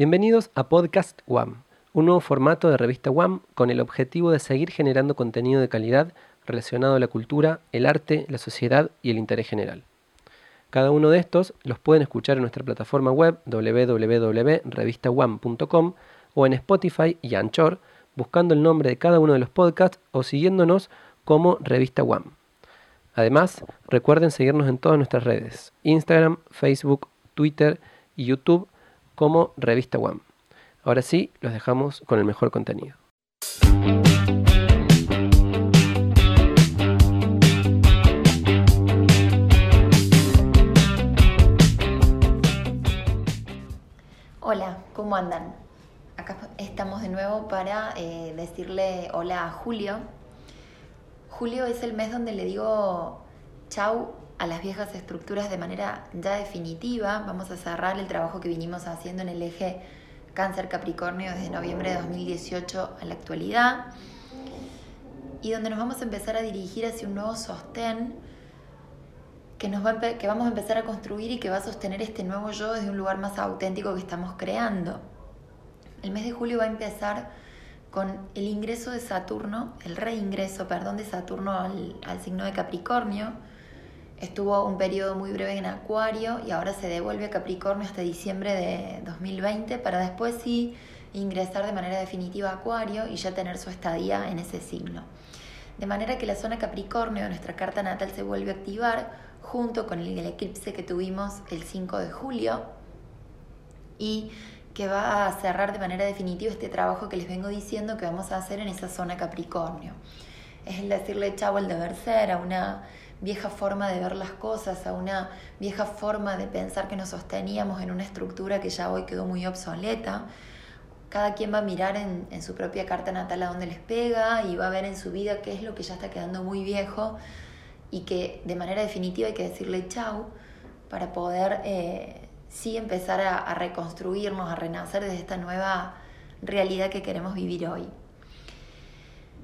Bienvenidos a Podcast WAM, un nuevo formato de revista WAM con el objetivo de seguir generando contenido de calidad relacionado a la cultura, el arte, la sociedad y el interés general. Cada uno de estos los pueden escuchar en nuestra plataforma web www.revistawam.com o en Spotify y Anchor, buscando el nombre de cada uno de los podcasts o siguiéndonos como Revista WAM. Además, recuerden seguirnos en todas nuestras redes, Instagram, Facebook, Twitter y YouTube como Revista WAM. Ahora sí, los dejamos con el mejor contenido. Hola, ¿cómo andan? Acá estamos de nuevo para eh, decirle hola a Julio. Julio es el mes donde le digo chau a las viejas estructuras de manera ya definitiva. Vamos a cerrar el trabajo que vinimos haciendo en el eje Cáncer Capricornio desde noviembre de 2018 a la actualidad. Y donde nos vamos a empezar a dirigir hacia un nuevo sostén que, nos va que vamos a empezar a construir y que va a sostener este nuevo yo desde un lugar más auténtico que estamos creando. El mes de julio va a empezar con el ingreso de Saturno, el reingreso, perdón, de Saturno al, al signo de Capricornio Estuvo un periodo muy breve en Acuario y ahora se devuelve a Capricornio hasta diciembre de 2020 para después sí ingresar de manera definitiva a Acuario y ya tener su estadía en ese signo. De manera que la zona Capricornio de nuestra carta natal se vuelve a activar junto con el eclipse que tuvimos el 5 de julio y que va a cerrar de manera definitiva este trabajo que les vengo diciendo que vamos a hacer en esa zona Capricornio. Es el decirle chavo al deber ser a una vieja forma de ver las cosas, a una vieja forma de pensar que nos sosteníamos en una estructura que ya hoy quedó muy obsoleta. Cada quien va a mirar en, su propia carta natal a dónde les pega y va a ver en su vida qué es lo que ya está quedando muy viejo y que de manera definitiva hay que decirle chau para poder eh, sí empezar a, a reconstruirnos, a renacer desde esta nueva realidad que queremos vivir hoy.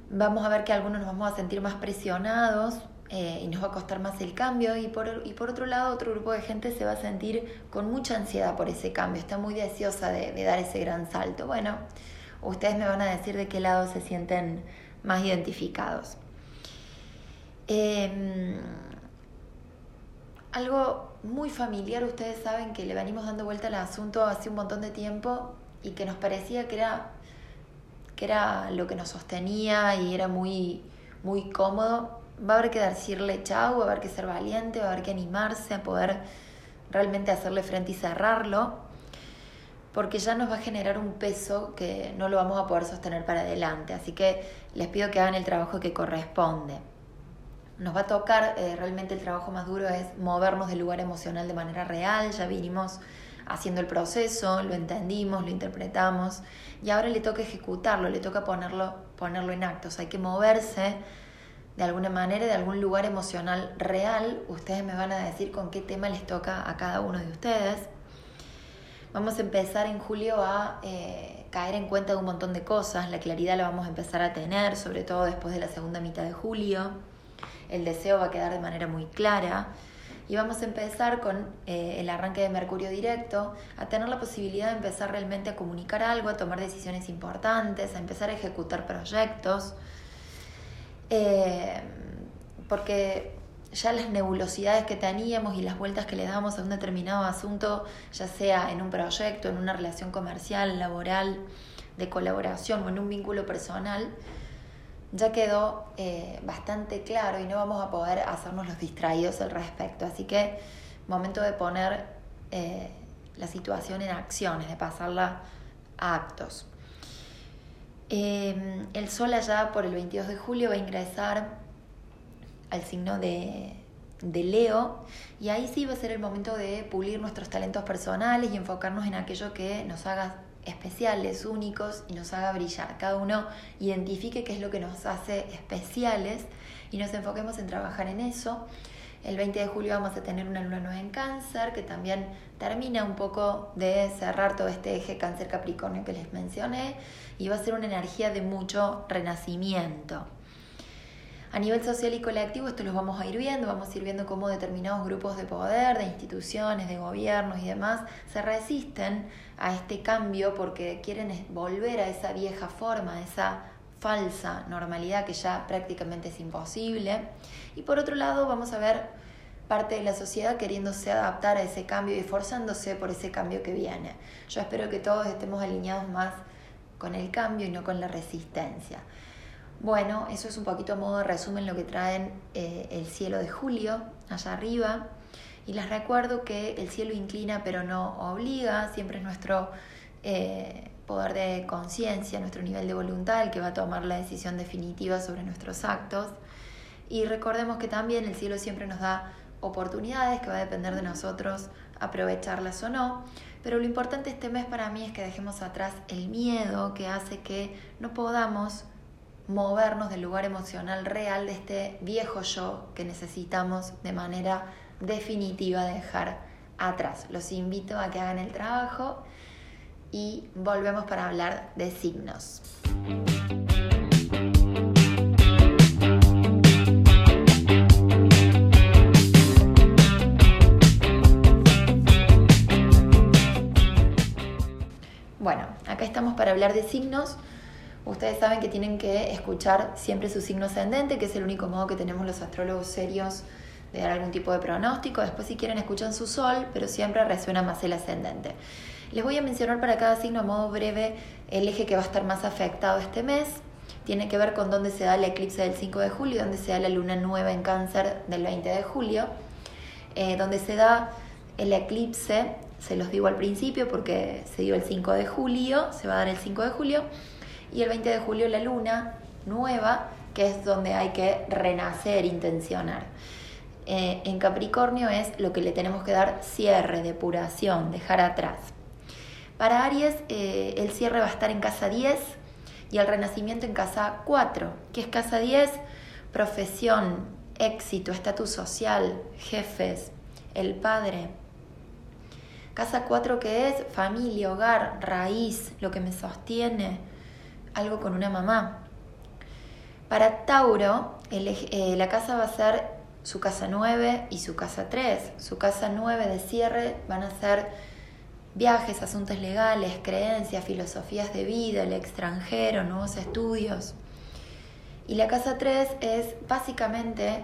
Vamos a ver que algunos nos vamos a sentir más presionados eh, y nos va a costar más el cambio y por, y por otro lado otro grupo de gente se va a sentir con mucha ansiedad por ese cambio, está muy deseosa de, dar ese gran salto. Bueno, ustedes me van a decir de qué lado se sienten más identificados. Em, algo muy familiar, ustedes saben que le venimos dando vuelta al asunto hace un montón de tiempo y que nos parecía que era, que era lo que nos sostenía y era muy, muy cómodo va a haber que decirle chau, va a haber que ser valiente, va a haber que animarse a poder realmente hacerle frente y cerrarlo, porque ya nos va a generar un peso que no lo vamos a poder sostener para adelante. Así que les pido que hagan el trabajo que corresponde. Nos va a tocar, eh, realmente el trabajo más duro es movernos del lugar emocional de manera real, ya vinimos haciendo el proceso, lo entendimos, lo interpretamos y ahora le toca ejecutarlo, le toca ponerlo, ponerlo en actos, hay que moverse de alguna manera, de algún lugar emocional real, ustedes me van a decir con qué tema les toca a cada uno de ustedes. Vamos a empezar en julio a eh, caer en cuenta de un montón de cosas, la claridad la vamos a empezar a tener, sobre todo después de la segunda mitad de julio. El deseo va a quedar de manera muy clara. Y vamos a empezar con eh, el arranque de Mercurio directo, a tener la posibilidad de empezar realmente a comunicar algo, a tomar decisiones importantes, a empezar a ejecutar proyectos, eh, porque ya las nebulosidades que teníamos y las vueltas que le damos a un determinado asunto, ya sea en un proyecto, en una relación comercial, laboral, de colaboración o en un vínculo personal, ya quedó eh, bastante claro y no vamos a poder hacernos los distraídos al respecto. Así que momento de poner eh, la situación en acciones, de pasarla a actos. Em, el Sol allá por el 22 de julio va a ingresar al signo de, de Leo y ahí sí va a ser el momento de pulir nuestros talentos personales y enfocarnos en aquello que nos haga especiales, únicos y nos haga brillar. Cada uno identifique qué es lo que nos hace especiales y nos enfoquemos en trabajar en eso. El 20 de julio vamos a tener una luna nueva en cáncer que también termina un poco de cerrar todo este eje cáncer capricornio que les mencioné y va a ser una energía de mucho renacimiento. A nivel social y colectivo esto los vamos a ir viendo, vamos a ir viendo cómo determinados grupos de poder, de instituciones, de gobiernos y demás se resisten a este cambio porque quieren volver a esa vieja forma, a esa falsa normalidad que ya prácticamente es imposible. Y por otro lado vamos a ver parte de la sociedad queriéndose adaptar a ese cambio y esforzándose por ese cambio que viene. Yo espero que todos estemos alineados más con el cambio y no con la resistencia. Bueno, eso es un poquito a modo de resumen lo que traen eh, el cielo de julio, allá arriba. Y les recuerdo que el cielo inclina pero no obliga, siempre es nuestro eh, poder de conciencia, nuestro nivel de voluntad el que va a tomar la decisión definitiva sobre nuestros actos. Y recordemos que también el cielo siempre nos da oportunidades que va a depender de nosotros aprovecharlas o no. Pero lo importante este mes para mí es que dejemos atrás el miedo que hace que no podamos movernos del lugar emocional real de este viejo yo que necesitamos de manera definitiva dejar atrás. Los invito a que hagan el trabajo y volvemos para hablar de signos. Acá estamos para hablar de signos. Ustedes saben que tienen que escuchar siempre su signo ascendente, que es el único modo que tenemos los astrólogos serios de dar algún tipo de pronóstico. Después si quieren escuchan su sol, pero siempre resuena más el ascendente. Les voy a mencionar para cada signo a modo breve el eje que va a estar más afectado este mes. Tiene que ver con dónde se da el eclipse del 5 de julio, dónde se da la luna nueva en cáncer del 20 de julio, eh, donde se da el eclipse se los digo al principio porque se dio el 5 de julio, se va a dar el 5 de julio, y el 20 de julio la luna nueva, que es donde hay que renacer, intencionar. Eh, en Capricornio es lo que le tenemos que dar cierre, depuración, dejar atrás. Para Aries eh, el cierre va a estar en casa 10 y el renacimiento en casa 4. ¿Qué es casa 10? Profesión, éxito, estatus social, jefes, el padre, Casa 4 que es familia, hogar, raíz, lo que me sostiene, algo con una mamá. Para Tauro, eh, la casa va a ser su casa 9 y su casa 3. Su casa 9 de cierre van a ser viajes, asuntos legales, creencias, filosofías de vida, el extranjero, nuevos estudios. Y la casa 3 es básicamente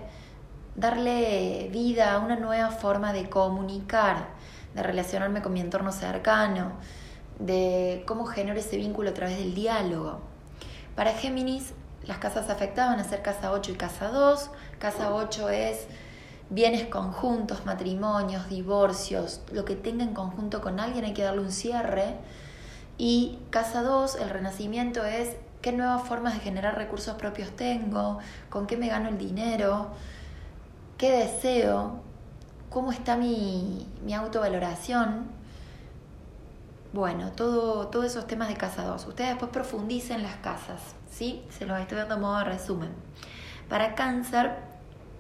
darle vida a una nueva forma de comunicar de relacionarme con mi entorno cercano, de cómo genero ese vínculo a través del diálogo. Para Géminis, las casas afectadas van a ser casa 8 y casa 2. Casa 8 es bienes conjuntos, matrimonios, divorcios, lo que tenga en conjunto con alguien hay que darle un cierre. Y casa 2, el renacimiento es qué nuevas formas de generar recursos propios tengo, con qué me gano el dinero, qué deseo, cómo está mi, autovaloración. Bueno, todo, todos esos temas de casa 2. Ustedes después profundicen las casas, ¿sí? Se los estoy dando modo de resumen. Para cáncer,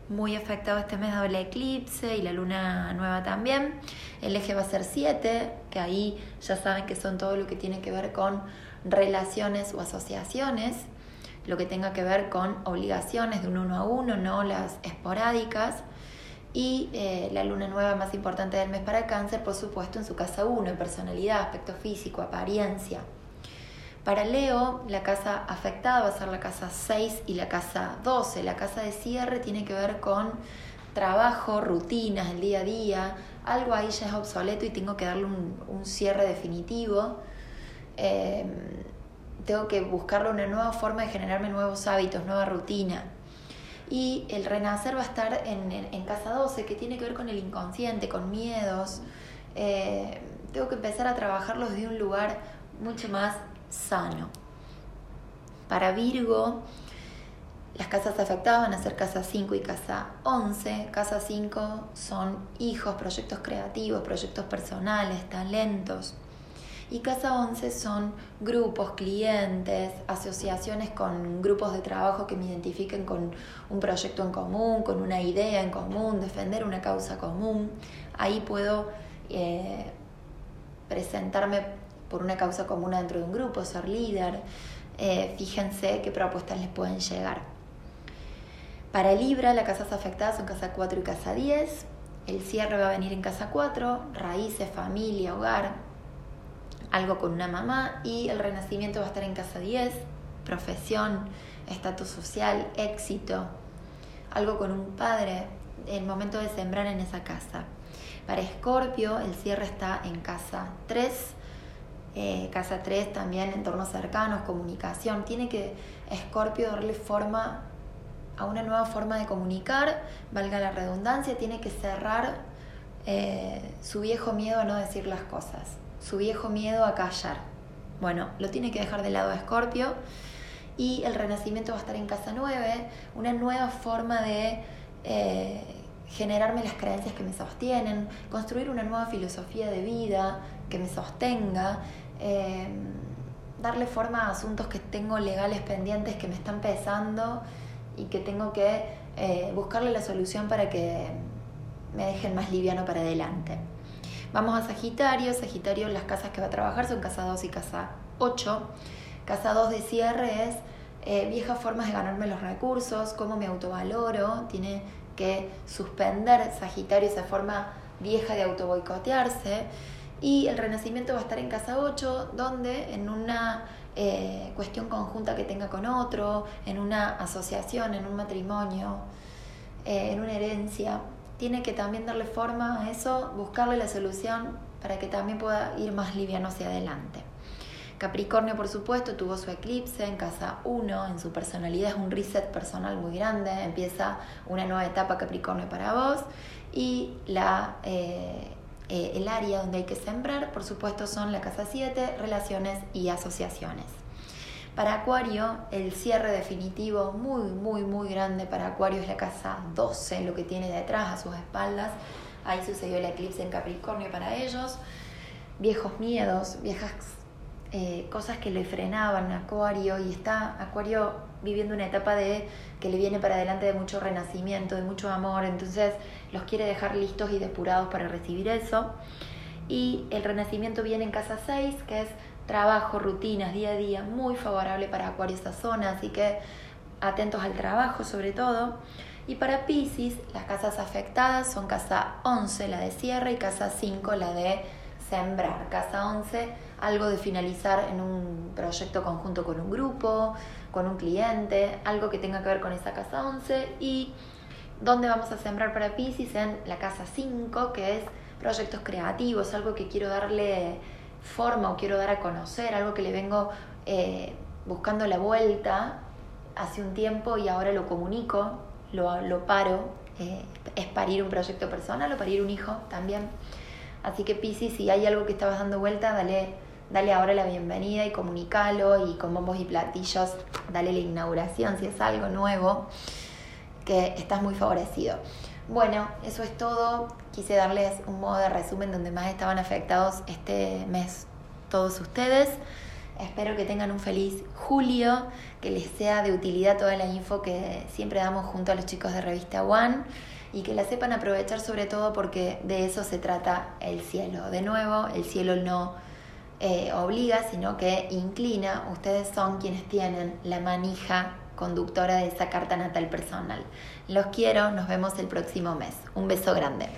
muy afectado este mes el eclipse y la luna nueva también. El eje va a ser 7, que ahí ya saben que son todo lo que tiene que ver con relaciones o asociaciones, lo que tenga que ver con obligaciones de un uno a uno, no las esporádicas y eh, la luna nueva más importante del mes para cáncer, por supuesto, en su casa 1, personalidad, aspecto físico, apariencia. Para Leo, la casa afectada va a ser la casa 6 y la casa 12. La casa de cierre tiene que ver con trabajo, rutinas, el día a día. Algo ahí ya es obsoleto y tengo que darle un, cierre definitivo. Em, tengo que buscarle una nueva forma de generarme nuevos hábitos, nueva rutina y el renacer va a estar en, casa 12, que tiene que ver con el inconsciente, con miedos. Eh, tengo que empezar a trabajarlos de un lugar mucho más sano. Para Virgo, las casas afectadas van a ser casa 5 y casa 11. Casa 5 son hijos, proyectos creativos, proyectos personales, talentos. Y Casa 11 son grupos, clientes, asociaciones con grupos de trabajo que me identifiquen con un proyecto en común, con una idea en común, defender una causa común. Ahí puedo eh, presentarme por una causa común dentro de un grupo, ser líder. Eh, fíjense qué propuestas les pueden llegar. Para Libra, las casas afectadas son casa 4 y casa 10. El cierre va a venir en casa 4, raíces, familia, hogar, algo con una mamá. Y el renacimiento va a estar en casa 10, profesión, estatus social, éxito, algo con un padre, el momento de sembrar en esa casa. Para Escorpio, el cierre está en casa 3. Eh, casa 3 también entornos cercanos, comunicación. Tiene que Escorpio darle forma a una nueva forma de comunicar, valga la redundancia, tiene que cerrar eh, su viejo miedo a no decir las cosas, su viejo miedo a callar. Bueno, lo tiene que dejar de lado a Escorpio y el renacimiento va a estar en casa 9, una nueva forma de eh, generarme las creencias que me sostienen, construir una nueva filosofía de vida que me sostenga, eh, darle forma a asuntos que tengo legales pendientes que me están pesando y que tengo que eh, buscarle la solución para que me dejen más liviano para adelante. Vamos a Sagitario, Sagitario las casas que va a trabajar son casa 2 y casa 8. Casa 2 de cierre es eh, viejas formas de ganarme los recursos, cómo me autovaloro, tiene que suspender Sagitario esa forma vieja de autoboicotearse. Y el renacimiento va a estar en casa 8, donde en una eh, cuestión conjunta que tenga con otro, en una asociación, en un matrimonio, eh, en una herencia, tiene que también darle forma a eso, buscarle la solución para que también pueda ir más liviano hacia adelante. Capricornio, por supuesto, tuvo su eclipse en casa 1, en su personalidad es un reset personal muy grande, empieza una nueva etapa Capricornio para vos y la, eh, eh, el área donde hay que sembrar, por supuesto, son la casa 7, relaciones y asociaciones. Para Acuario, el cierre definitivo muy, muy, muy grande para Acuario es la casa 12, lo que tiene detrás a sus espaldas. Ahí sucedió el eclipse en Capricornio para ellos. Viejos miedos, viejas eh, cosas que le frenaban a Acuario y está Acuario viviendo una etapa de que le viene para adelante de mucho renacimiento, de mucho amor, entonces los quiere dejar listos y depurados para recibir eso. Y el renacimiento viene en casa 6, que es trabajo, rutinas, día a día, muy favorable para Acuario esa zona, así que atentos al trabajo sobre todo. Y para Pisces, las casas afectadas son casa 11, la de cierre, y casa 5, la de sembrar. Casa 11 algo de finalizar en un proyecto conjunto con un grupo, con un cliente, algo que tenga que ver con esa casa 11 y dónde vamos a sembrar para Pisces en la casa 5, que es proyectos creativos, algo que quiero darle forma o quiero dar a conocer, algo que le vengo eh, buscando la vuelta hace un tiempo y ahora lo comunico, lo, paro, eh, es parir un proyecto personal o parir un hijo también. Así que Pisces, si hay algo que estabas dando vuelta, dale dale ahora la bienvenida y comunicalo y con bombos y platillos dale la inauguración si es algo nuevo, que estás muy favorecido. Bueno, eso es todo. Quise darles un modo de resumen donde más estaban afectados este mes todos ustedes. Espero que tengan un feliz julio, que les sea de utilidad toda la info que siempre damos junto a los chicos de Revista One y que la sepan aprovechar sobre todo porque de eso se trata el cielo. De nuevo, el cielo no eh, obliga, sino que inclina. Ustedes son quienes tienen la manija conductora de esa carta natal personal. Los quiero, nos vemos el próximo mes. Un beso grande.